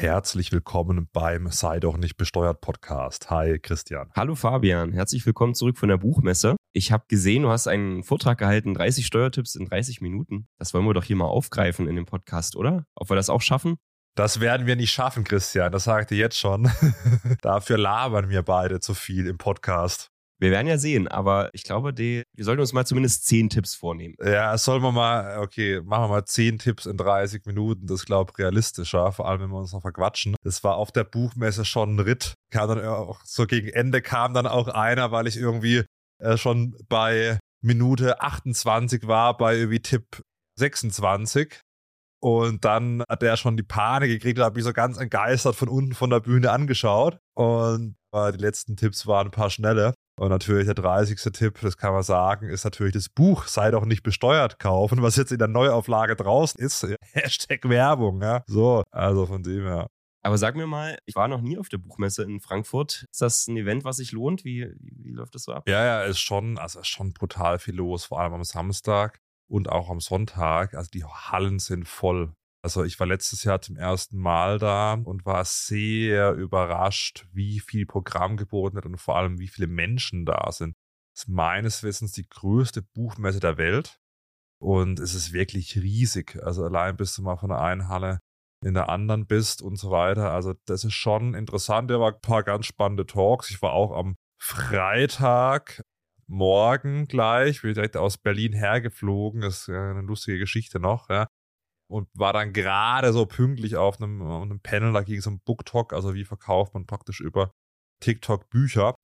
Herzlich willkommen beim Sei doch nicht besteuert Podcast. Hi Christian. Hallo Fabian, herzlich willkommen zurück von der Buchmesse. Ich habe gesehen, du hast einen Vortrag gehalten, 30 Steuertipps in 30 Minuten. Das wollen wir doch hier mal aufgreifen in dem Podcast, oder? Ob wir das auch schaffen? Das werden wir nicht schaffen, Christian. Das sage ich dir jetzt schon. Dafür labern wir beide zu viel im Podcast. Wir werden ja sehen, aber ich glaube, die, wir sollten uns mal zumindest zehn Tipps vornehmen. Ja, sollen wir mal, okay, machen wir mal zehn Tipps in 30 Minuten. Das ist, glaube ich, realistischer, vor allem wenn wir uns noch verquatschen. Das war auf der Buchmesse schon ein Ritt. Kam dann auch so gegen Ende kam dann auch einer, weil ich irgendwie äh, schon bei Minute 28 war, bei irgendwie Tipp 26. Und dann hat er schon die Panik gekriegt, da habe ich so ganz entgeistert von unten von der Bühne angeschaut. Und äh, die letzten Tipps waren ein paar schnelle. Und natürlich der 30. Tipp, das kann man sagen, ist natürlich das Buch Sei doch nicht besteuert kaufen, was jetzt in der Neuauflage draußen ist. Hashtag Werbung, ja. So, also von dem her. Aber sag mir mal, ich war noch nie auf der Buchmesse in Frankfurt. Ist das ein Event, was sich lohnt? Wie, wie, läuft das so ab? Ja, ja, ist schon, also ist schon brutal viel los, vor allem am Samstag und auch am Sonntag. Also die Hallen sind voll. Also ich war letztes Jahr zum ersten Mal da und war sehr überrascht, wie viel Programm geboten wird und vor allem wie viele Menschen da sind. Das ist meines Wissens die größte Buchmesse der Welt und es ist wirklich riesig. Also allein bist du mal von der einen Halle in der anderen bist und so weiter. Also das ist schon interessant. Da war ein paar ganz spannende Talks. Ich war auch am Freitag morgen gleich, bin direkt aus Berlin hergeflogen. Das ist eine lustige Geschichte noch. Ja und war dann gerade so pünktlich auf einem, auf einem Panel, da ging es um BookTok, also wie verkauft man praktisch über TikTok Bücher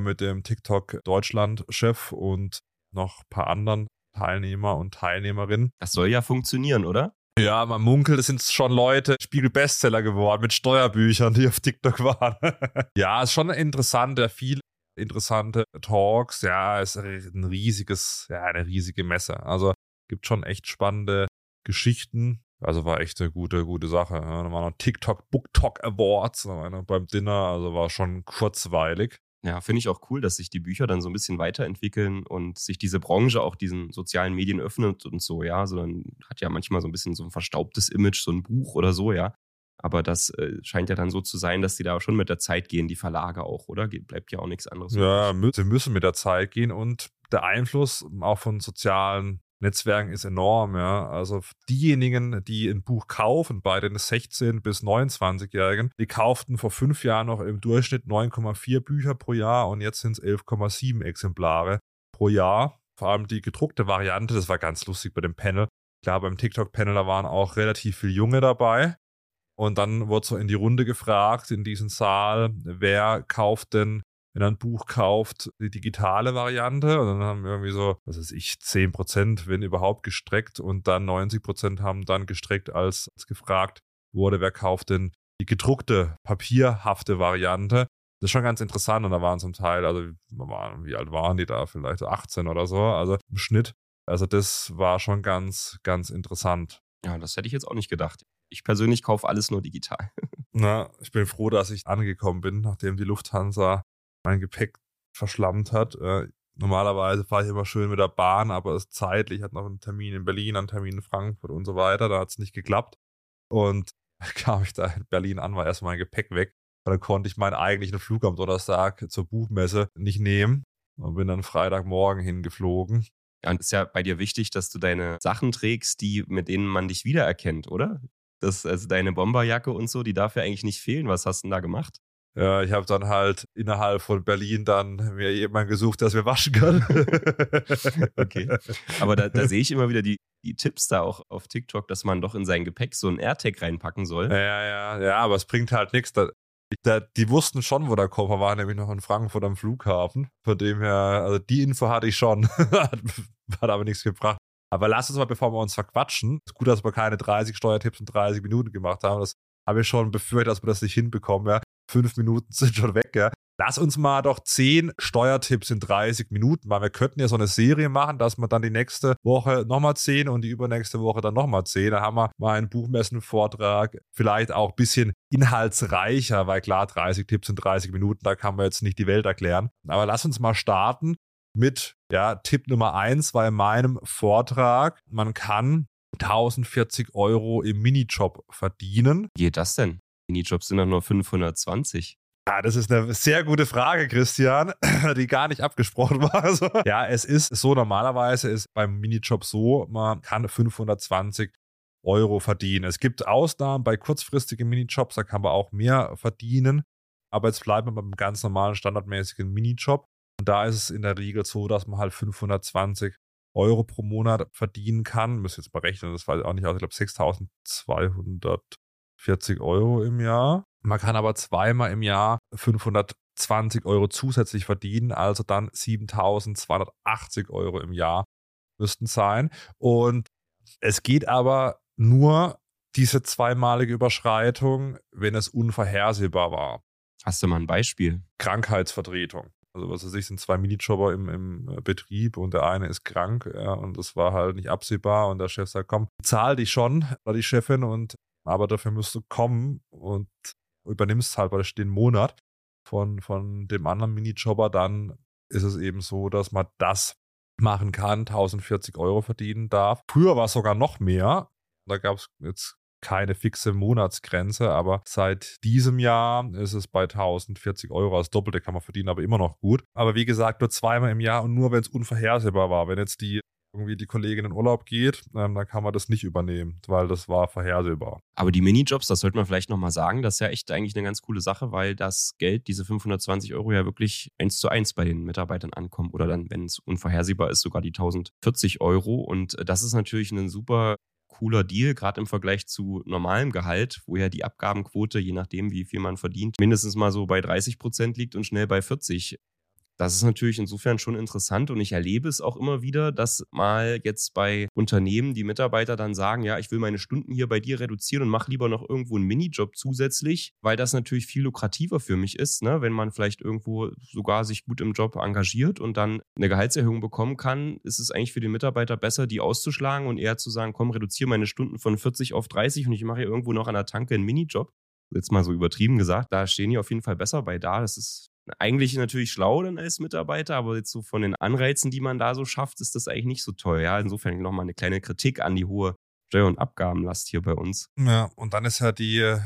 mit dem TikTok Deutschland-Chef und noch ein paar anderen Teilnehmer und Teilnehmerinnen. Das soll ja funktionieren, oder? Ja, man munkelt, es sind schon Leute Spiegel-Bestseller geworden mit Steuerbüchern, die auf TikTok waren. ja, ist schon interessant, ja, viel interessante Talks. Ja, ist ein riesiges, ja, eine riesige Messe. Also gibt schon echt spannende Geschichten. Also war echt eine gute, gute Sache. Da waren noch TikTok Book Talk Awards beim Dinner, also war schon kurzweilig. Ja, finde ich auch cool, dass sich die Bücher dann so ein bisschen weiterentwickeln und sich diese Branche auch diesen sozialen Medien öffnet und so, ja. So dann hat ja manchmal so ein bisschen so ein verstaubtes Image, so ein Buch oder so, ja. Aber das äh, scheint ja dann so zu sein, dass die da schon mit der Zeit gehen, die Verlage auch, oder? Bleibt ja auch nichts anderes. Ja, sie müssen mit der Zeit gehen und der Einfluss auch von sozialen Netzwerken ist enorm, ja. Also diejenigen, die ein Buch kaufen, bei den 16- bis 29-Jährigen, die kauften vor fünf Jahren noch im Durchschnitt 9,4 Bücher pro Jahr und jetzt sind es 11,7 Exemplare pro Jahr. Vor allem die gedruckte Variante, das war ganz lustig bei dem Panel. Klar, beim TikTok-Panel, da waren auch relativ viele Junge dabei. Und dann wurde so in die Runde gefragt in diesem Saal, wer kauft denn wenn er ein Buch kauft, die digitale Variante. Und dann haben irgendwie so, was weiß ich, 10 Prozent, wenn überhaupt, gestreckt. Und dann 90 Prozent haben dann gestreckt, als, als gefragt wurde, wer kauft denn die gedruckte, papierhafte Variante. Das ist schon ganz interessant. Und da waren zum Teil, also wie alt waren die da? Vielleicht 18 oder so, also im Schnitt. Also das war schon ganz, ganz interessant. Ja, das hätte ich jetzt auch nicht gedacht. Ich persönlich kaufe alles nur digital. Na, ich bin froh, dass ich angekommen bin, nachdem die Lufthansa mein Gepäck verschlammt hat. Äh, normalerweise fahre ich immer schön mit der Bahn, aber es zeitlich hat noch einen Termin in Berlin, einen Termin in Frankfurt und so weiter. Da hat es nicht geklappt. Und kam ich da in Berlin an, war erstmal mein Gepäck weg. Da konnte ich meinen eigentlichen Flug am Donnerstag zur Buchmesse nicht nehmen und bin dann Freitagmorgen hingeflogen. Ja, und ist ja bei dir wichtig, dass du deine Sachen trägst, die, mit denen man dich wiedererkennt, oder? Das, also deine Bomberjacke und so, die darf ja eigentlich nicht fehlen. Was hast du denn da gemacht? Ja, ich habe dann halt innerhalb von Berlin dann mir jemanden gesucht, dass wir waschen können. okay. Aber da, da sehe ich immer wieder die, die Tipps da auch auf TikTok, dass man doch in sein Gepäck so ein AirTag reinpacken soll. Ja, ja, ja, aber es bringt halt nichts. Da, da, die wussten schon, wo der Koffer war, nämlich noch in Frankfurt am Flughafen. Von dem her, also die Info hatte ich schon. hat, hat aber nichts gebracht. Aber lass uns mal, bevor wir uns verquatschen. Ist gut, dass wir keine 30 Steuertipps in 30 Minuten gemacht haben. Das habe ich schon befürchtet, dass wir das nicht hinbekommen. Ja fünf Minuten sind schon weg, ja. Lass uns mal doch zehn Steuertipps in 30 Minuten machen. Wir könnten ja so eine Serie machen, dass wir dann die nächste Woche nochmal zehn und die übernächste Woche dann nochmal zehn. Da haben wir mal einen Buchmessenvortrag, vielleicht auch ein bisschen inhaltsreicher, weil klar, 30 Tipps in 30 Minuten, da kann man jetzt nicht die Welt erklären. Aber lass uns mal starten mit, ja, Tipp Nummer eins war in meinem Vortrag, man kann 1040 Euro im Minijob verdienen. Wie geht das denn? Minijobs sind doch nur 520. Ja, das ist eine sehr gute Frage, Christian, die gar nicht abgesprochen war. Also, ja, es ist so, normalerweise ist beim Minijob so, man kann 520 Euro verdienen. Es gibt Ausnahmen bei kurzfristigen Minijobs, da kann man auch mehr verdienen. Aber jetzt bleiben wir beim ganz normalen, standardmäßigen Minijob. Und da ist es in der Regel so, dass man halt 520 Euro pro Monat verdienen kann. Muss jetzt mal rechnen, das weiß auch nicht aus. Ich glaube 6240 Euro im Jahr. Man kann aber zweimal im Jahr 520 Euro zusätzlich verdienen, also dann 7280 Euro im Jahr müssten sein. Und es geht aber nur diese zweimalige Überschreitung, wenn es unvorhersehbar war. Hast du mal ein Beispiel? Krankheitsvertretung. Also was weiß ich, sind zwei Minijobber im, im Betrieb und der eine ist krank ja, und das war halt nicht absehbar und der Chef sagt, komm, zahl dich schon, war die Chefin und aber dafür musst du kommen und übernimmst halt bei den Monat von, von dem anderen Minijobber, dann ist es eben so, dass man das machen kann, 1040 Euro verdienen darf. Früher war es sogar noch mehr. Da gab es jetzt keine fixe Monatsgrenze, aber seit diesem Jahr ist es bei 1040 Euro. Als Doppelte kann man verdienen, aber immer noch gut. Aber wie gesagt, nur zweimal im Jahr und nur, wenn es unvorhersehbar war. Wenn jetzt die irgendwie die Kollegin in Urlaub geht, ähm, dann kann man das nicht übernehmen, weil das war vorhersehbar. Aber die Minijobs, das sollte man vielleicht nochmal sagen, das ist ja echt eigentlich eine ganz coole Sache, weil das Geld, diese 520 Euro ja wirklich eins zu eins bei den Mitarbeitern ankommt oder dann, wenn es unvorhersehbar ist, sogar die 1040 Euro. Und äh, das ist natürlich ein super cooler Deal, gerade im Vergleich zu normalem Gehalt, wo ja die Abgabenquote, je nachdem, wie viel man verdient, mindestens mal so bei 30 Prozent liegt und schnell bei 40. Das ist natürlich insofern schon interessant und ich erlebe es auch immer wieder, dass mal jetzt bei Unternehmen die Mitarbeiter dann sagen, ja, ich will meine Stunden hier bei dir reduzieren und mache lieber noch irgendwo einen Minijob zusätzlich, weil das natürlich viel lukrativer für mich ist, ne? wenn man vielleicht irgendwo sogar sich gut im Job engagiert und dann eine Gehaltserhöhung bekommen kann, ist es eigentlich für den Mitarbeiter besser, die auszuschlagen und eher zu sagen, komm, reduziere meine Stunden von 40 auf 30 und ich mache hier irgendwo noch an der Tanke einen Minijob jetzt mal so übertrieben gesagt, da stehen die auf jeden Fall besser bei da. Das ist eigentlich natürlich schlau dann als Mitarbeiter, aber jetzt so von den Anreizen, die man da so schafft, ist das eigentlich nicht so toll. Ja, insofern nochmal eine kleine Kritik an die hohe Steuer- und Abgabenlast hier bei uns. Ja, und dann ist ja die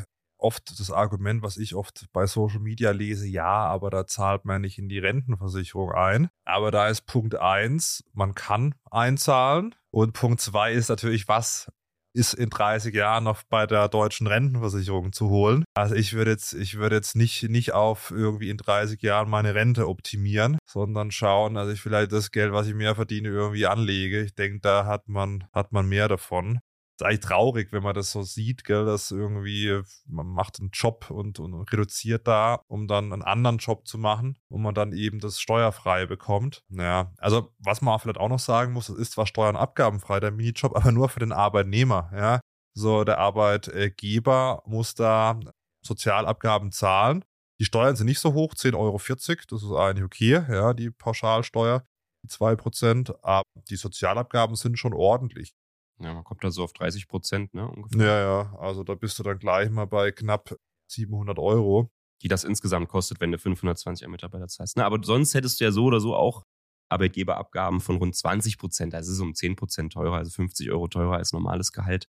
oft das Argument, was ich oft bei Social Media lese, ja, aber da zahlt man nicht in die Rentenversicherung ein. Aber da ist Punkt eins, man kann einzahlen. Und Punkt zwei ist natürlich, was ist in 30 Jahren noch bei der deutschen Rentenversicherung zu holen. Also ich würde jetzt, ich würde jetzt nicht, nicht auf irgendwie in 30 Jahren meine Rente optimieren, sondern schauen, dass ich vielleicht das Geld, was ich mehr verdiene, irgendwie anlege. Ich denke, da hat man, hat man mehr davon eigentlich traurig, wenn man das so sieht, gell, dass irgendwie man macht einen Job und, und reduziert da, um dann einen anderen Job zu machen, wo man dann eben das steuerfrei bekommt. Naja, also was man vielleicht auch noch sagen muss, es ist zwar steuern- und abgabenfrei, der Minijob, aber nur für den Arbeitnehmer, ja. So, der Arbeitgeber muss da Sozialabgaben zahlen. Die Steuern sind nicht so hoch, 10,40 Euro, das ist eigentlich okay, ja, die Pauschalsteuer, die 2%, aber die Sozialabgaben sind schon ordentlich. Ja, man kommt da so auf 30 Prozent, ne? Ungefähr. Ja, ja, also da bist du dann gleich mal bei knapp 700 Euro. Die das insgesamt kostet, wenn du 520 Mitarbeiter zahlst. Ne? Aber sonst hättest du ja so oder so auch Arbeitgeberabgaben von rund 20 Prozent. Also es ist um 10 Prozent teurer, also 50 Euro teurer als normales Gehalt.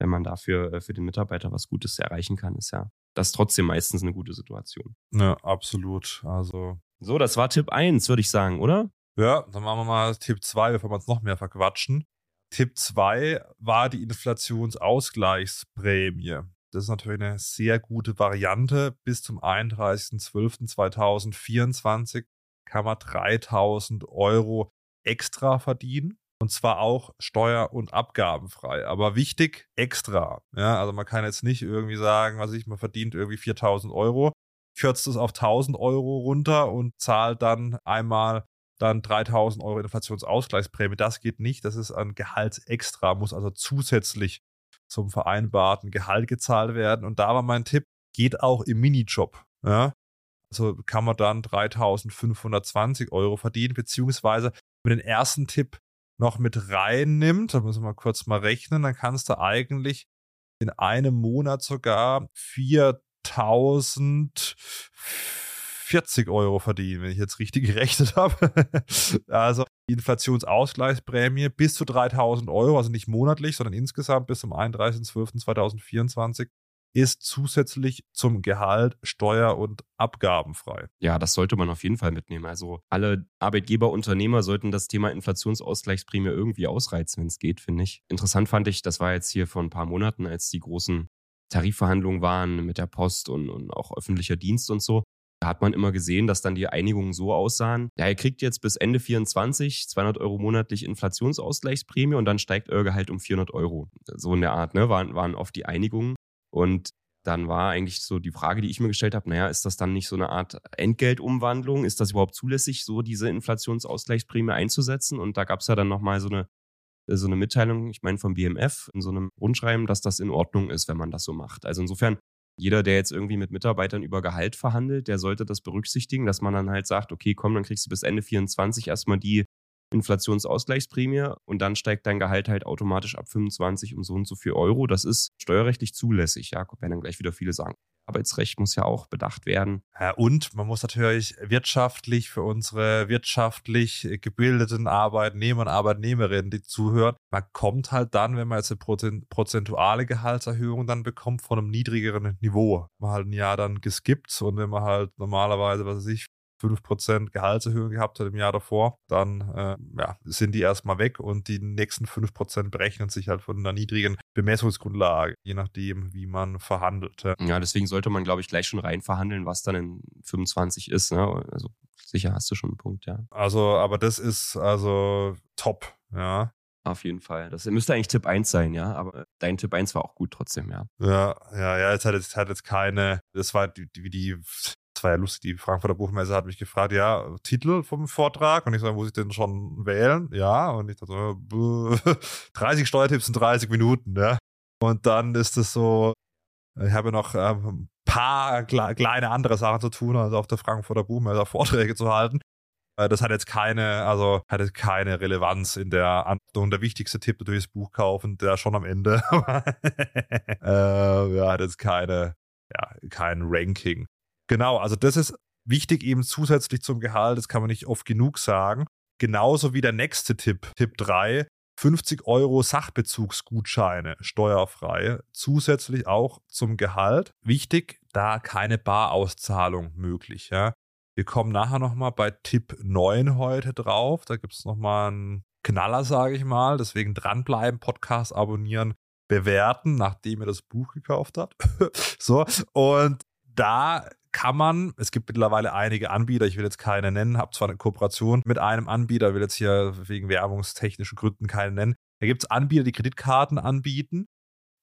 Wenn man dafür äh, für den Mitarbeiter was Gutes erreichen kann, ist ja das trotzdem meistens eine gute Situation. Ja, absolut. Also. So, das war Tipp 1, würde ich sagen, oder? Ja, dann machen wir mal Tipp 2, bevor wir uns noch mehr verquatschen. Tipp 2 war die Inflationsausgleichsprämie. Das ist natürlich eine sehr gute Variante. Bis zum 31.12.2024 kann man 3000 Euro extra verdienen. Und zwar auch steuer- und abgabenfrei. Aber wichtig, extra. Ja, also man kann jetzt nicht irgendwie sagen, was ich, man verdient irgendwie 4000 Euro, kürzt es auf 1000 Euro runter und zahlt dann einmal dann 3000 Euro Inflationsausgleichsprämie. Das geht nicht. Das ist ein Gehaltsextra, muss also zusätzlich zum vereinbarten Gehalt gezahlt werden. Und da war mein Tipp, geht auch im Minijob. Ja? Also kann man dann 3520 Euro verdienen, beziehungsweise mit den ersten Tipp noch mit reinnimmt, da müssen wir kurz mal rechnen, dann kannst du eigentlich in einem Monat sogar 4000 40 Euro verdienen, wenn ich jetzt richtig gerechnet habe. also Inflationsausgleichsprämie bis zu 3000 Euro, also nicht monatlich, sondern insgesamt bis zum 31.12.2024 ist zusätzlich zum Gehalt steuer- und abgabenfrei. Ja, das sollte man auf jeden Fall mitnehmen. Also alle Arbeitgeber, Unternehmer sollten das Thema Inflationsausgleichsprämie irgendwie ausreizen, wenn es geht, finde ich. Interessant fand ich, das war jetzt hier vor ein paar Monaten, als die großen Tarifverhandlungen waren mit der Post und, und auch öffentlicher Dienst und so. Hat man immer gesehen, dass dann die Einigungen so aussahen. Ja, ihr kriegt jetzt bis Ende 24 200 Euro monatlich Inflationsausgleichsprämie und dann steigt euer Gehalt um 400 Euro. So in der Art, ne, waren, waren oft die Einigungen. Und dann war eigentlich so die Frage, die ich mir gestellt habe, naja, ist das dann nicht so eine Art Entgeltumwandlung? Ist das überhaupt zulässig, so diese Inflationsausgleichsprämie einzusetzen? Und da gab es ja dann nochmal so eine, so eine Mitteilung, ich meine vom BMF, in so einem Rundschreiben, dass das in Ordnung ist, wenn man das so macht. Also insofern, jeder, der jetzt irgendwie mit Mitarbeitern über Gehalt verhandelt, der sollte das berücksichtigen, dass man dann halt sagt, okay, komm, dann kriegst du bis Ende 24 erstmal die Inflationsausgleichsprämie und dann steigt dein Gehalt halt automatisch ab 25 um so und so viel Euro. Das ist steuerrechtlich zulässig. Ja, werden dann gleich wieder viele sagen. Arbeitsrecht muss ja auch bedacht werden. Ja, und man muss natürlich wirtschaftlich für unsere wirtschaftlich gebildeten Arbeitnehmer und Arbeitnehmerinnen, die zuhören, man kommt halt dann, wenn man jetzt eine prozentuale Gehaltserhöhung dann bekommt, von einem niedrigeren Niveau. Man halt ein Jahr dann geskippt und wenn man halt normalerweise, was weiß ich, 5% Gehaltserhöhung gehabt hat im Jahr davor, dann äh, ja, sind die erstmal weg und die nächsten 5% berechnen sich halt von einer niedrigen Bemessungsgrundlage, je nachdem, wie man verhandelt. Ja, deswegen sollte man, glaube ich, gleich schon rein verhandeln, was dann in 25 ist. Ne? Also sicher hast du schon einen Punkt, ja. Also, aber das ist also top, ja. Auf jeden Fall. Das müsste eigentlich Tipp 1 sein, ja. Aber dein Tipp 1 war auch gut trotzdem, ja. Ja, ja, ja. Jetzt hat jetzt, hat jetzt keine, das war die, die, die war ja lustig, die Frankfurter Buchmesse hat mich gefragt, ja, Titel vom Vortrag und ich sage, muss ich den schon wählen? Ja, und ich dachte, so, 30 Steuertipps in 30 Minuten, ja. Und dann ist es so, ich habe noch ähm, ein paar kleine andere Sachen zu tun, also auf der Frankfurter Buchmesse Vorträge zu halten. Äh, das hat jetzt keine, also hat jetzt keine Relevanz in der Antwort. Der wichtigste Tipp natürlich das Buch kaufen, der schon am Ende. äh, ja, hat jetzt keine, ja, kein Ranking. Genau, also das ist wichtig eben zusätzlich zum Gehalt, das kann man nicht oft genug sagen. Genauso wie der nächste Tipp, Tipp 3, 50 Euro Sachbezugsgutscheine steuerfrei, zusätzlich auch zum Gehalt. Wichtig, da keine Barauszahlung möglich. Ja. Wir kommen nachher nochmal bei Tipp 9 heute drauf. Da gibt es nochmal einen Knaller, sage ich mal. Deswegen dranbleiben, Podcast abonnieren, bewerten, nachdem ihr das Buch gekauft habt. so, und da kann man, es gibt mittlerweile einige Anbieter, ich will jetzt keine nennen, habe zwar eine Kooperation mit einem Anbieter, will jetzt hier wegen werbungstechnischen Gründen keinen nennen. Da gibt es Anbieter, die Kreditkarten anbieten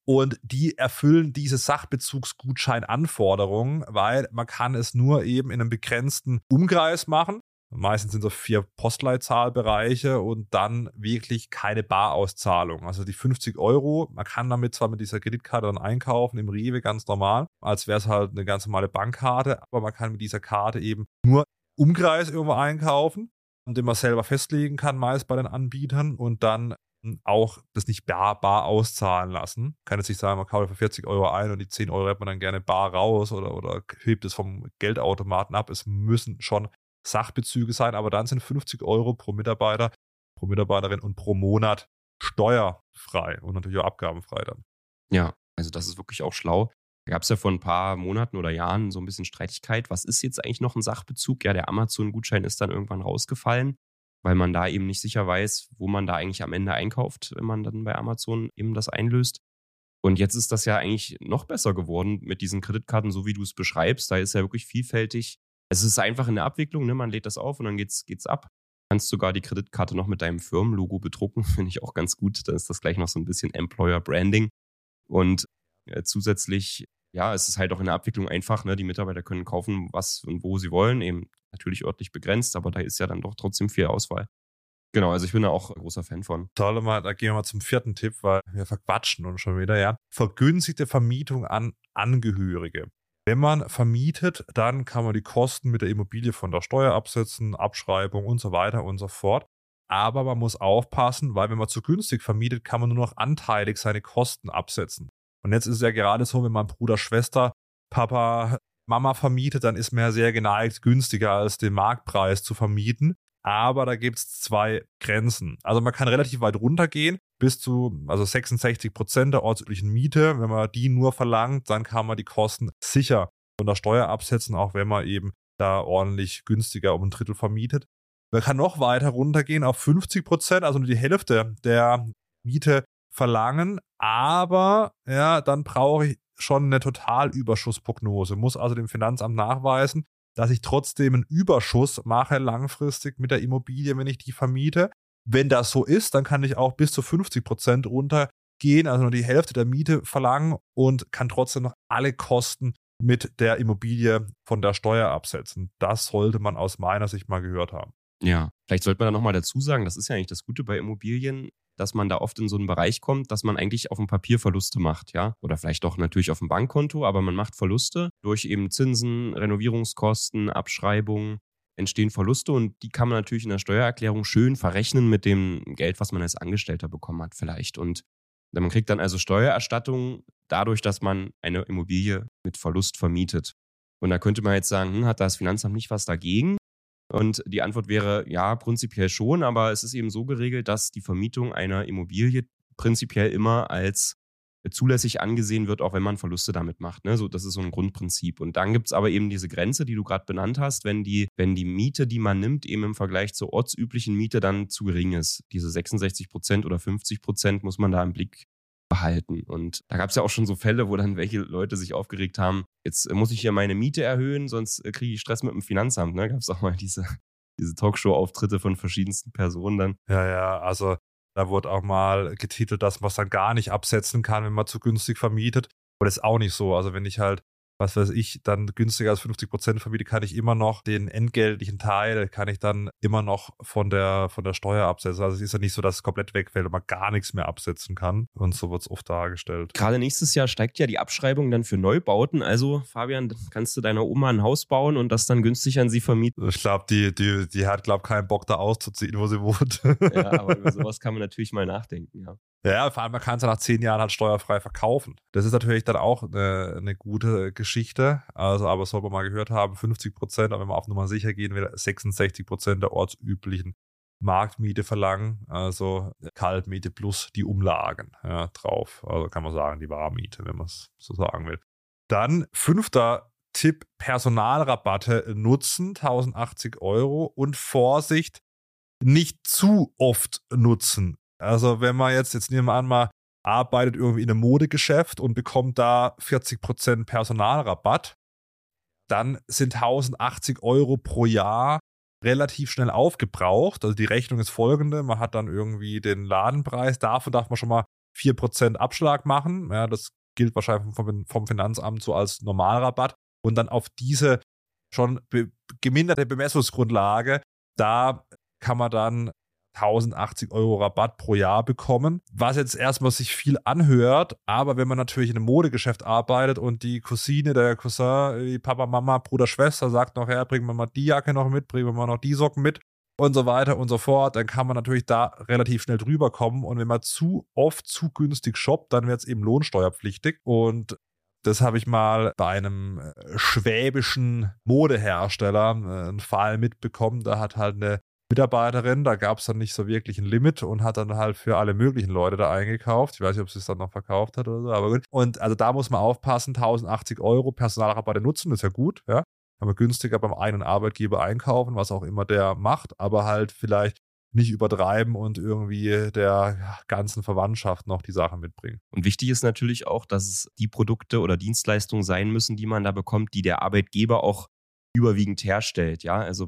und die erfüllen diese Sachbezugsgutscheinanforderungen, weil man kann es nur eben in einem begrenzten Umkreis machen. Meistens sind so vier Postleitzahlbereiche und dann wirklich keine Barauszahlung. Also die 50 Euro, man kann damit zwar mit dieser Kreditkarte dann einkaufen im Rewe ganz normal, als wäre es halt eine ganz normale Bankkarte, aber man kann mit dieser Karte eben nur Umkreis irgendwo einkaufen, den man selber festlegen kann, meist bei den Anbietern und dann auch das nicht bar, bar auszahlen lassen. Kann jetzt nicht sagen, man kauft für 40 Euro ein und die 10 Euro hat man dann gerne bar raus oder, oder hebt es vom Geldautomaten ab. Es müssen schon Sachbezüge sein, aber dann sind 50 Euro pro Mitarbeiter, pro Mitarbeiterin und pro Monat steuerfrei und natürlich auch abgabenfrei dann. Ja, also das ist wirklich auch schlau. Da gab es ja vor ein paar Monaten oder Jahren so ein bisschen Streitigkeit. Was ist jetzt eigentlich noch ein Sachbezug? Ja, der Amazon-Gutschein ist dann irgendwann rausgefallen, weil man da eben nicht sicher weiß, wo man da eigentlich am Ende einkauft, wenn man dann bei Amazon eben das einlöst. Und jetzt ist das ja eigentlich noch besser geworden mit diesen Kreditkarten, so wie du es beschreibst. Da ist ja wirklich vielfältig es ist einfach in der Abwicklung, ne? man lädt das auf und dann geht's, geht's ab. Kannst sogar die Kreditkarte noch mit deinem Firmenlogo bedrucken, finde ich auch ganz gut. Dann ist das gleich noch so ein bisschen Employer Branding. Und äh, zusätzlich, ja, es ist halt auch in der Abwicklung einfach, ne? die Mitarbeiter können kaufen, was und wo sie wollen, eben natürlich örtlich begrenzt, aber da ist ja dann doch trotzdem viel Auswahl. Genau, also ich bin da auch ein großer Fan von. Toll, mal, da gehen wir mal zum vierten Tipp, weil wir verquatschen und schon wieder, ja. Vergünstigte Vermietung an Angehörige. Wenn man vermietet, dann kann man die Kosten mit der Immobilie von der Steuer absetzen, Abschreibung und so weiter und so fort. Aber man muss aufpassen, weil wenn man zu günstig vermietet, kann man nur noch anteilig seine Kosten absetzen. Und jetzt ist es ja gerade so, wenn man Bruder, Schwester, Papa, Mama vermietet, dann ist man ja sehr geneigt, günstiger als den Marktpreis zu vermieten. Aber da gibt es zwei Grenzen. Also man kann relativ weit runtergehen, bis zu also 66 Prozent der ortsüblichen Miete. Wenn man die nur verlangt, dann kann man die Kosten sicher von der Steuer absetzen, auch wenn man eben da ordentlich günstiger um ein Drittel vermietet. Man kann noch weiter runtergehen auf 50 Prozent, also nur die Hälfte der Miete verlangen, aber ja, dann brauche ich schon eine Totalüberschussprognose, muss also dem Finanzamt nachweisen, dass ich trotzdem einen Überschuss mache langfristig mit der Immobilie, wenn ich die vermiete. Wenn das so ist, dann kann ich auch bis zu 50 Prozent runtergehen, also nur die Hälfte der Miete verlangen und kann trotzdem noch alle Kosten mit der Immobilie von der Steuer absetzen. Das sollte man aus meiner Sicht mal gehört haben. Ja, vielleicht sollte man da nochmal dazu sagen, das ist ja eigentlich das Gute bei Immobilien, dass man da oft in so einen Bereich kommt, dass man eigentlich auf dem Papier Verluste macht, ja. Oder vielleicht doch natürlich auf dem Bankkonto, aber man macht Verluste durch eben Zinsen, Renovierungskosten, Abschreibungen entstehen Verluste und die kann man natürlich in der Steuererklärung schön verrechnen mit dem Geld, was man als Angestellter bekommen hat vielleicht. Und man kriegt dann also Steuererstattung dadurch, dass man eine Immobilie mit Verlust vermietet. Und da könnte man jetzt sagen, hm, hat das Finanzamt nicht was dagegen? Und die Antwort wäre ja, prinzipiell schon, aber es ist eben so geregelt, dass die Vermietung einer Immobilie prinzipiell immer als zulässig angesehen wird, auch wenn man Verluste damit macht. Ne? So, das ist so ein Grundprinzip. Und dann gibt es aber eben diese Grenze, die du gerade benannt hast, wenn die, wenn die Miete, die man nimmt, eben im Vergleich zur ortsüblichen Miete dann zu gering ist. Diese 66 Prozent oder 50 Prozent muss man da im Blick behalten. Und da gab es ja auch schon so Fälle, wo dann welche Leute sich aufgeregt haben, jetzt muss ich hier meine Miete erhöhen, sonst äh, kriege ich Stress mit dem Finanzamt. Ne? Gab es auch mal diese, diese Talkshow-Auftritte von verschiedensten Personen dann. Ja, ja, also da wurde auch mal getitelt, dass man es dann gar nicht absetzen kann, wenn man zu günstig vermietet. Aber das ist auch nicht so. Also wenn ich halt was weiß ich, dann günstiger als 50 Prozent vermiete, kann ich immer noch den entgeltlichen Teil, kann ich dann immer noch von der, von der Steuer absetzen. Also es ist ja nicht so, dass es komplett wegfällt und man gar nichts mehr absetzen kann. Und so wird es oft dargestellt. Gerade nächstes Jahr steigt ja die Abschreibung dann für Neubauten. Also, Fabian, kannst du deiner Oma ein Haus bauen und das dann günstig an sie vermieten? Ich glaube, die, die, die hat, glaube keinen Bock, da auszuziehen, wo sie wohnt. Ja, aber über sowas kann man natürlich mal nachdenken, ja. Ja, vor allem man kann es ja nach zehn Jahren halt steuerfrei verkaufen. Das ist natürlich dann auch eine, eine gute Geschichte. Also, aber soll man mal gehört haben, 50 Prozent, aber wenn man auf Nummer sicher gehen will, 66 Prozent der ortsüblichen Marktmiete verlangen. Also Kaltmiete plus die Umlagen ja, drauf. Also kann man sagen, die Warmmiete, wenn man es so sagen will. Dann fünfter Tipp, Personalrabatte nutzen, 1080 Euro und Vorsicht, nicht zu oft nutzen. Also wenn man jetzt, jetzt nehmen wir an, mal arbeitet irgendwie in einem Modegeschäft und bekommt da 40% Personalrabatt, dann sind 1080 Euro pro Jahr relativ schnell aufgebraucht. Also die Rechnung ist folgende, man hat dann irgendwie den Ladenpreis, davon darf man schon mal 4% Abschlag machen. Ja, das gilt wahrscheinlich vom, vom Finanzamt so als Normalrabatt. Und dann auf diese schon be geminderte Bemessungsgrundlage, da kann man dann 1080 Euro Rabatt pro Jahr bekommen, was jetzt erstmal sich viel anhört, aber wenn man natürlich in einem Modegeschäft arbeitet und die Cousine, der Cousin, die Papa, Mama, Bruder, Schwester sagt noch, ja, bringen wir mal die Jacke noch mit, bringen wir mal noch die Socken mit und so weiter und so fort, dann kann man natürlich da relativ schnell drüber kommen. Und wenn man zu oft zu günstig shoppt, dann wird es eben lohnsteuerpflichtig. Und das habe ich mal bei einem äh, schwäbischen Modehersteller äh, einen Fall mitbekommen. Da hat halt eine Mitarbeiterin, da gab es dann nicht so wirklich ein Limit und hat dann halt für alle möglichen Leute da eingekauft. Ich weiß nicht, ob sie es dann noch verkauft hat oder so, aber gut. Und also da muss man aufpassen, 1080 Euro Personalrabatte nutzen, ist ja gut, ja. Kann man günstiger beim einen Arbeitgeber einkaufen, was auch immer der macht, aber halt vielleicht nicht übertreiben und irgendwie der ganzen Verwandtschaft noch die Sachen mitbringen. Und wichtig ist natürlich auch, dass es die Produkte oder Dienstleistungen sein müssen, die man da bekommt, die der Arbeitgeber auch überwiegend herstellt. Ja, also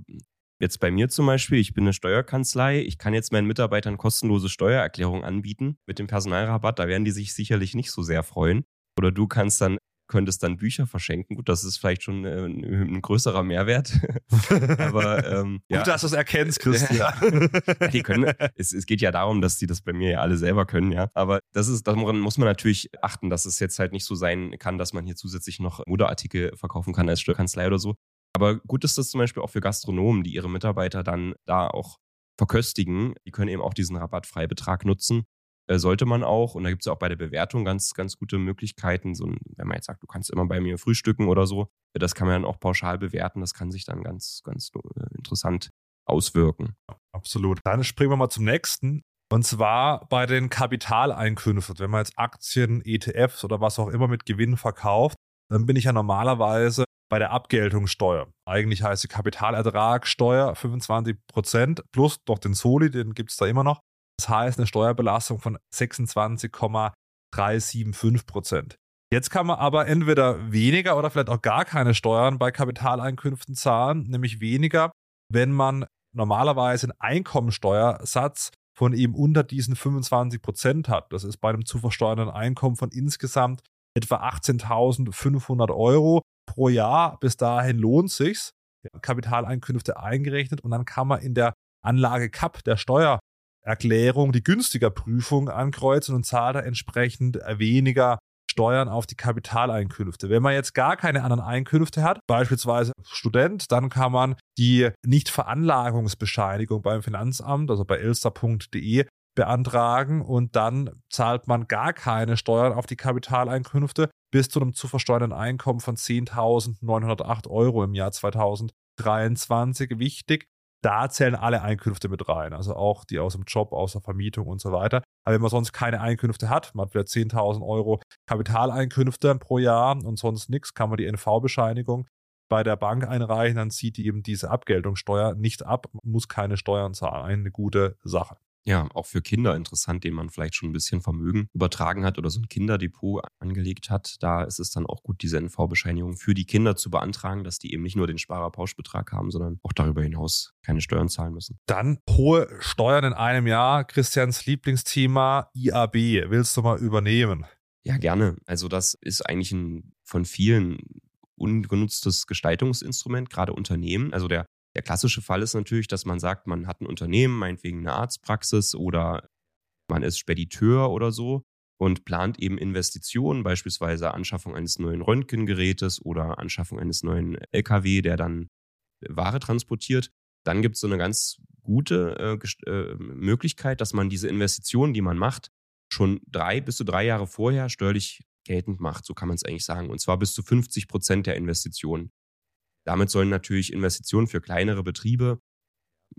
Jetzt bei mir zum Beispiel, ich bin eine Steuerkanzlei, ich kann jetzt meinen Mitarbeitern kostenlose Steuererklärung anbieten mit dem Personalrabatt, da werden die sich sicherlich nicht so sehr freuen. Oder du kannst dann könntest dann Bücher verschenken. Gut, das ist vielleicht schon äh, ein, größerer Mehrwert. Aber ähm, Gut, ja. dass du es erkennst, Christian. die können, es, es geht ja darum, dass die das bei mir ja alle selber können, ja. Aber das ist, daran muss man natürlich achten, dass es jetzt halt nicht so sein kann, dass man hier zusätzlich noch Modeartikel verkaufen kann als Steuerkanzlei oder so. Aber gut ist das zum Beispiel auch für Gastronomen, die ihre Mitarbeiter dann da auch verköstigen. Die können eben auch diesen Rabattfreibetrag nutzen. Äh, sollte man auch. Und da gibt es ja auch bei der Bewertung ganz, ganz gute Möglichkeiten. So ein, wenn man jetzt sagt, du kannst immer bei mir frühstücken oder so, das kann man dann auch pauschal bewerten. Das kann sich dann ganz, ganz äh, interessant auswirken. Absolut. Dann springen wir mal zum nächsten. Und zwar bei den Kapitaleinkünften. Wenn man jetzt Aktien, ETFs oder was auch immer mit Gewinn verkauft, dann bin ich ja normalerweise bei der Abgeltungssteuer. Eigentlich heißt die Kapitalertragssteuer 25% plus doch den Soli, den gibt es da immer noch. Das heißt eine Steuerbelastung von 26,375%. Jetzt kann man aber entweder weniger oder vielleicht auch gar keine Steuern bei Kapitaleinkünften zahlen, nämlich weniger, wenn man normalerweise einen Einkommensteuersatz von eben unter diesen 25 Prozent hat. Das ist bei einem zu versteuernden Einkommen von insgesamt etwa 18.500 Euro pro Jahr. Bis dahin lohnt sich's. Kapitaleinkünfte eingerechnet und dann kann man in der Anlage CAP der Steuererklärung die günstiger Prüfung ankreuzen und zahlt da entsprechend weniger Steuern auf die Kapitaleinkünfte. Wenn man jetzt gar keine anderen Einkünfte hat, beispielsweise Student, dann kann man die Nichtveranlagungsbescheinigung beim Finanzamt, also bei elster.de, beantragen und dann zahlt man gar keine Steuern auf die Kapitaleinkünfte bis zu einem zu versteuernden Einkommen von 10.908 Euro im Jahr 2023. Wichtig, da zählen alle Einkünfte mit rein, also auch die aus dem Job, aus der Vermietung und so weiter. Aber wenn man sonst keine Einkünfte hat, man hat wieder 10.000 Euro Kapitaleinkünfte pro Jahr und sonst nichts, kann man die NV-Bescheinigung bei der Bank einreichen, dann zieht die eben diese Abgeltungssteuer nicht ab, muss keine Steuern zahlen. Eine gute Sache. Ja, auch für Kinder interessant, denen man vielleicht schon ein bisschen Vermögen übertragen hat oder so ein Kinderdepot angelegt hat. Da ist es dann auch gut, diese NV-Bescheinigung für die Kinder zu beantragen, dass die eben nicht nur den Sparerpauschbetrag haben, sondern auch darüber hinaus keine Steuern zahlen müssen. Dann hohe Steuern in einem Jahr. Christians Lieblingsthema IAB. Willst du mal übernehmen? Ja, gerne. Also das ist eigentlich ein von vielen ungenutztes Gestaltungsinstrument, gerade Unternehmen. Also der der klassische Fall ist natürlich, dass man sagt, man hat ein Unternehmen, meinetwegen eine Arztpraxis oder man ist Spediteur oder so und plant eben Investitionen, beispielsweise Anschaffung eines neuen Röntgengerätes oder Anschaffung eines neuen LKW, der dann Ware transportiert. Dann gibt es so eine ganz gute äh, äh, Möglichkeit, dass man diese Investitionen, die man macht, schon drei bis zu drei Jahre vorher steuerlich geltend macht. So kann man es eigentlich sagen. Und zwar bis zu 50 Prozent der Investitionen. Damit sollen natürlich Investitionen für kleinere Betriebe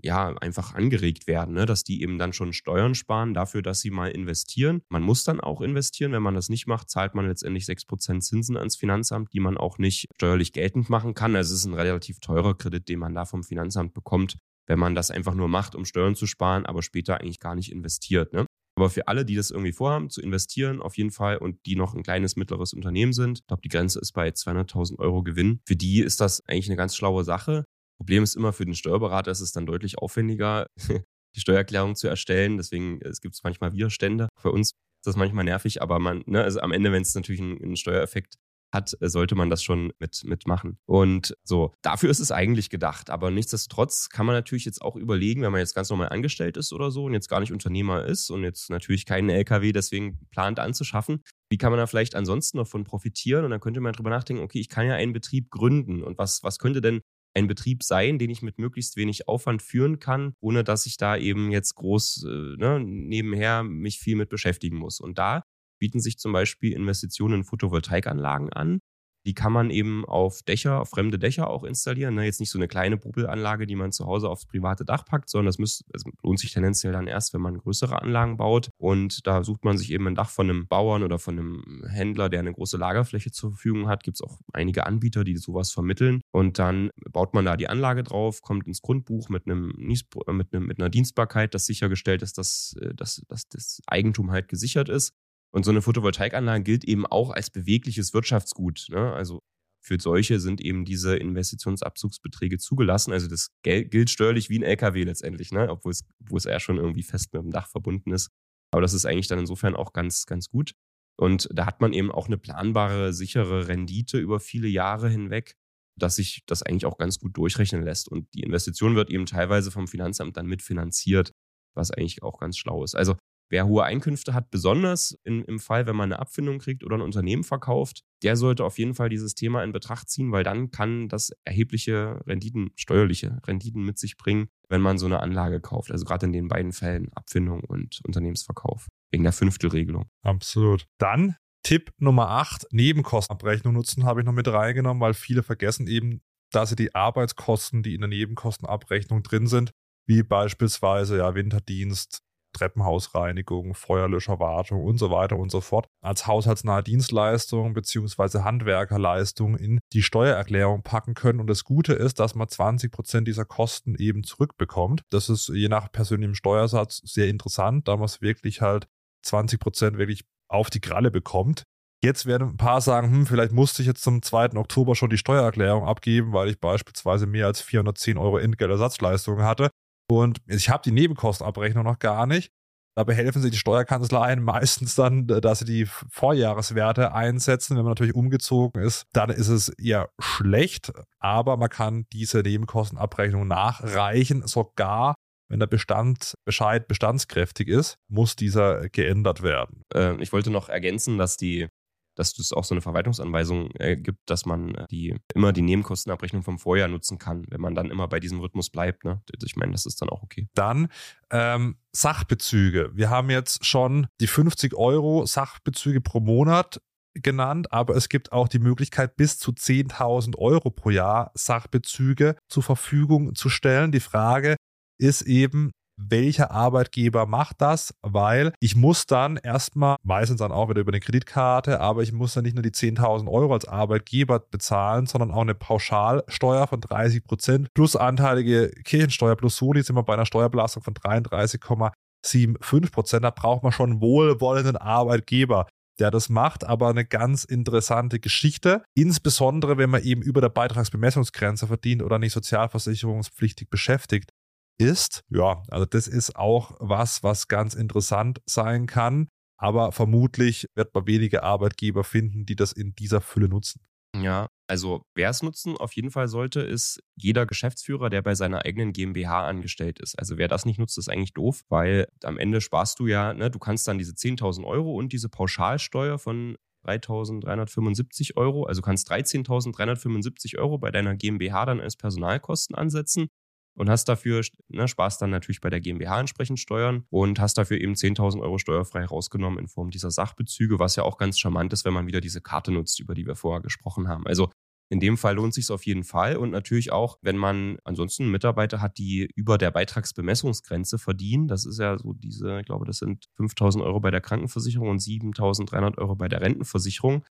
ja einfach angeregt werden, ne? dass die eben dann schon Steuern sparen dafür, dass sie mal investieren. Man muss dann auch investieren. Wenn man das nicht macht, zahlt man letztendlich 6% Zinsen ans Finanzamt, die man auch nicht steuerlich geltend machen kann. Also es ist ein relativ teurer Kredit, den man da vom Finanzamt bekommt, wenn man das einfach nur macht, um Steuern zu sparen, aber später eigentlich gar nicht investiert. Ne? Aber für alle, die das irgendwie vorhaben, zu investieren, auf jeden Fall und die noch ein kleines, mittleres Unternehmen sind, ich glaube, die Grenze ist bei 200.000 Euro Gewinn. Für die ist das eigentlich eine ganz schlaue Sache. Problem ist immer, für den Steuerberater ist es dann deutlich aufwendiger, die Steuererklärung zu erstellen. Deswegen es gibt es manchmal Widerstände. Für uns ist das manchmal nervig, aber man, ne, also am Ende, wenn es natürlich einen, einen Steuereffekt hat, äh, sollte man das schon mit, mitmachen. Und so, dafür ist es eigentlich gedacht. Aber nichtsdestotrotz kann man natürlich jetzt auch überlegen, wenn man jetzt ganz normal angestellt ist oder so und jetzt gar nicht Unternehmer ist und jetzt natürlich keinen LKW deswegen plant anzuschaffen, wie kann man da vielleicht ansonsten davon profitieren? Und dann könnte man drüber nachdenken, okay, ich kann ja einen Betrieb gründen. Und was, was könnte denn ein Betrieb sein, den ich mit möglichst wenig Aufwand führen kann, ohne dass ich da eben jetzt groß äh, ne, nebenher mich viel mit beschäftigen muss. Und da bieten sich zum Beispiel Investitionen in Photovoltaikanlagen an. Die kann man eben auf Dächer, auf fremde Dächer auch installieren. Ne? Jetzt nicht so eine kleine Bubbelanlage, die man zu Hause aufs private Dach packt, sondern das, müsst, das lohnt sich tendenziell dann erst, wenn man größere Anlagen baut. Und da sucht man sich eben ein Dach von einem Bauern oder von einem Händler, der eine große Lagerfläche zur Verfügung hat. Gibt es auch einige Anbieter, die sowas vermitteln. Und dann baut man da die Anlage drauf, kommt ins Grundbuch mit, einem, mit, einem, mit einer Dienstbarkeit, dass sichergestellt ist, dass, äh, dass, dass das Eigentum halt gesichert ist. Und so eine Photovoltaikanlage gilt eben auch als bewegliches Wirtschaftsgut. Ne? Also für solche sind eben diese Investitionsabzugsbeträge zugelassen. Also das gilt steuerlich wie ein LKW letztendlich, ne? obwohl es, wo es eher schon irgendwie fest mit dem Dach verbunden ist. Aber das ist eigentlich dann insofern auch ganz, ganz gut. Und da hat man eben auch eine planbare, sichere Rendite über viele Jahre hinweg, dass sich das eigentlich auch ganz gut durchrechnen lässt. Und die Investition wird eben teilweise vom Finanzamt dann mitfinanziert, was eigentlich auch ganz schlau ist. Also Wer hohe Einkünfte hat, besonders in, im Fall, wenn man eine Abfindung kriegt oder ein Unternehmen verkauft, der sollte auf jeden Fall dieses Thema in Betracht ziehen, weil dann kann das erhebliche Renditen, steuerliche Renditen mit sich bringen, wenn man so eine Anlage kauft. Also gerade in den beiden Fällen Abfindung und Unternehmensverkauf. Wegen der Fünftelregelung. Absolut. Dann Tipp Nummer 8, Nebenkostenabrechnung nutzen, habe ich noch mit reingenommen, weil viele vergessen eben dass sie die Arbeitskosten, die in der Nebenkostenabrechnung drin sind, wie beispielsweise ja, Winterdienst, Treppenhausreinigung, Feuerlöscherwartung und so weiter und so fort als haushaltsnahe Dienstleistung bzw. Handwerkerleistung in die Steuererklärung packen können. Und das Gute ist, dass man 20 Prozent dieser Kosten eben zurückbekommt. Das ist je nach persönlichem Steuersatz sehr interessant, da man es wirklich halt 20 Prozent wirklich auf die Kralle bekommt. Jetzt werden ein paar sagen, hm, vielleicht musste ich jetzt zum 2. Oktober schon die Steuererklärung abgeben, weil ich beispielsweise mehr als 410 Euro Entgeltersatzleistungen hatte. Und ich habe die Nebenkostenabrechnung noch gar nicht. Dabei helfen sich die Steuerkanzleien meistens dann, dass sie die Vorjahreswerte einsetzen. Wenn man natürlich umgezogen ist, dann ist es eher schlecht, aber man kann diese Nebenkostenabrechnung nachreichen. Sogar wenn der Bestand, Bescheid bestandskräftig ist, muss dieser geändert werden. Äh, ich wollte noch ergänzen, dass die dass es auch so eine Verwaltungsanweisung äh, gibt, dass man äh, die immer die Nebenkostenabrechnung vom Vorjahr nutzen kann, wenn man dann immer bei diesem Rhythmus bleibt. Ne? Ich meine, das ist dann auch okay. Dann ähm, Sachbezüge. Wir haben jetzt schon die 50 Euro Sachbezüge pro Monat genannt, aber es gibt auch die Möglichkeit, bis zu 10.000 Euro pro Jahr Sachbezüge zur Verfügung zu stellen. Die Frage ist eben, welcher Arbeitgeber macht das, weil ich muss dann erstmal, meistens dann auch wieder über eine Kreditkarte, aber ich muss dann nicht nur die 10.000 Euro als Arbeitgeber bezahlen, sondern auch eine Pauschalsteuer von 30 Prozent plus anteilige Kirchensteuer plus Soli sind wir bei einer Steuerbelastung von 33,75 Prozent. Da braucht man schon einen wohlwollenden Arbeitgeber der das macht, aber eine ganz interessante Geschichte. Insbesondere, wenn man eben über der Beitragsbemessungsgrenze verdient oder nicht sozialversicherungspflichtig beschäftigt ist. Ja, also das ist auch was, was ganz interessant sein kann. Aber vermutlich wird man wenige Arbeitgeber finden, die das in dieser Fülle nutzen. Ja, also wer es nutzen auf jeden Fall sollte, ist jeder Geschäftsführer, der bei seiner eigenen GmbH angestellt ist. Also wer das nicht nutzt, ist eigentlich doof, weil am Ende sparst du ja, ne, du kannst dann diese 10.000 Euro und diese Pauschalsteuer von 3.375 Euro, also kannst 13.375 Euro bei deiner GmbH dann als Personalkosten ansetzen und hast dafür, ne, sparst dann natürlich bei der GmbH entsprechend Steuern und hast dafür eben 10.000 Euro steuerfrei rausgenommen in Form dieser Sachbezüge, was ja auch ganz charmant ist, wenn man wieder diese Karte nutzt, über die wir vorher gesprochen haben. Also in dem Fall lohnt sich auf jeden Fall und natürlich auch, wenn man ansonsten Mitarbeiter hat, die über der Beitragsbemessungsgrenze verdienen. Das ist ja so diese, ich glaube, das sind 5000 Euro bei der Krankenversicherung und 7300 Euro bei der Rentenversicherung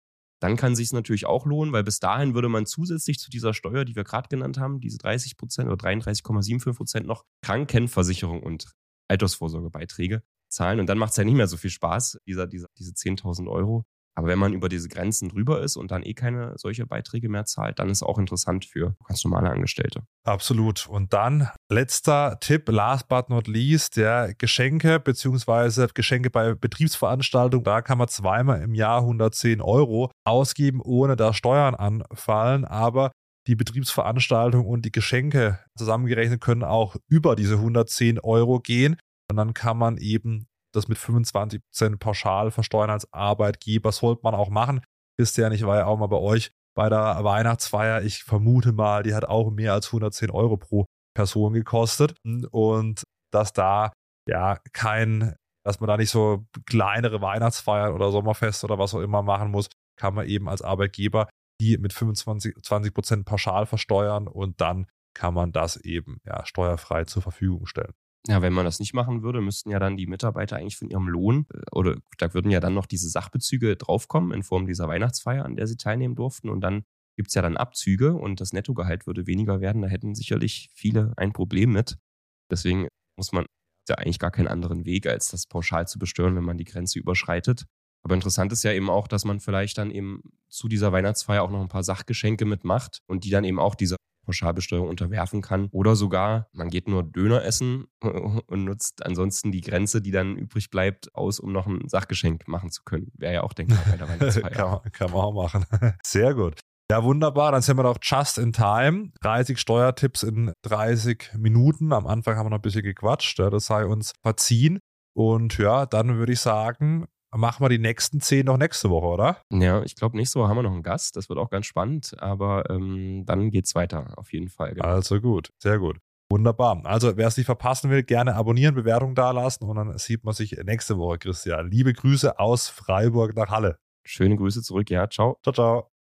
dann kann sich natürlich auch lohnen, weil bis dahin würde man zusätzlich zu dieser Steuer, die wir gerade genannt haben, diese 30 Prozent oder 33,75 Prozent noch Krankenversicherung und Altersvorsorgebeiträge zahlen. Und dann macht es ja nicht mehr so viel Spaß, dieser, dieser, diese 10.000 Euro aber wenn man über diese Grenzen drüber ist und dann eh keine solche Beiträge mehr zahlt, dann ist auch interessant für ganz normale Angestellte. Absolut. Und dann letzter Tipp, last but not least, der Geschenke bzw. Geschenke bei Betriebsveranstaltungen. Da kann man zweimal im Jahr 110 Euro ausgeben, ohne dass Steuern anfallen. Aber die Betriebsveranstaltung und die Geschenke zusammengerechnet können auch über diese 110 Euro gehen. Und dann kann man eben das mit 25% pauschal versteuern als Arbeitgeber. Sollte man auch machen. Christian, ich war ja auch mal bei euch bei der Weihnachtsfeier. Ich vermute mal, die hat auch mehr als 110 Euro pro Person gekostet. Und dass da ja kein, dass man da nicht so kleinere Weihnachtsfeiern oder Sommerfest oder was auch immer machen muss, kann man eben als Arbeitgeber die mit 25 20% pauschal versteuern und dann kann man das eben ja, steuerfrei zur Verfügung stellen. Ja, wenn man das nicht machen würde, müssten ja dann die Mitarbeiter eigentlich von ihrem Lohn äh, oder da würden ja dann noch diese Sachbezüge draufkommen in Form dieser Weihnachtsfeier, an der sie teilnehmen durften. Und dann gibt es ja dann Abzüge und das Nettogehalt würde weniger werden. Da hätten sicherlich viele ein Problem mit. Deswegen muss man ja eigentlich gar keinen anderen Weg, als das pauschal zu besteuern, wenn man die Grenze überschreitet. Aber interessant ist ja eben auch, dass man vielleicht dann eben zu dieser Weihnachtsfeier auch noch ein paar Sachgeschenke mitmacht und die dann eben auch diese Pauschalbesteuerung unterwerfen kann. Oder sogar, man geht nur Döner essen und nutzt ansonsten die Grenze, die dann übrig bleibt, aus, um noch ein Sachgeschenk machen zu können. Wäre ja auch denkbar bei der Weihnachtsfeier. kann, man, kann man auch machen. Sehr gut. Ja, wunderbar. Dann sind wir doch just in time. 30 Steuertipps in 30 Minuten. Am Anfang haben wir noch ein bisschen gequatscht. das sei uns verziehen. Und ja, dann würde ich sagen, machen wir die nächsten zehn noch nächste Woche, oder? Ja, ich glaube, nächste Woche haben wir noch einen Gast. Das wird auch ganz spannend, aber ähm, dann es weiter, auf jeden Fall. Genau. Also gut, sehr gut. Wunderbar. Also, wer es nicht verpassen will, gerne abonnieren, Bewertung dalassen und dann sieht man sich nächste Woche, Christian. Liebe Grüße aus Freiburg nach Halle. Schöne Grüße zurück, ja. Ciao. Ciao, ciao.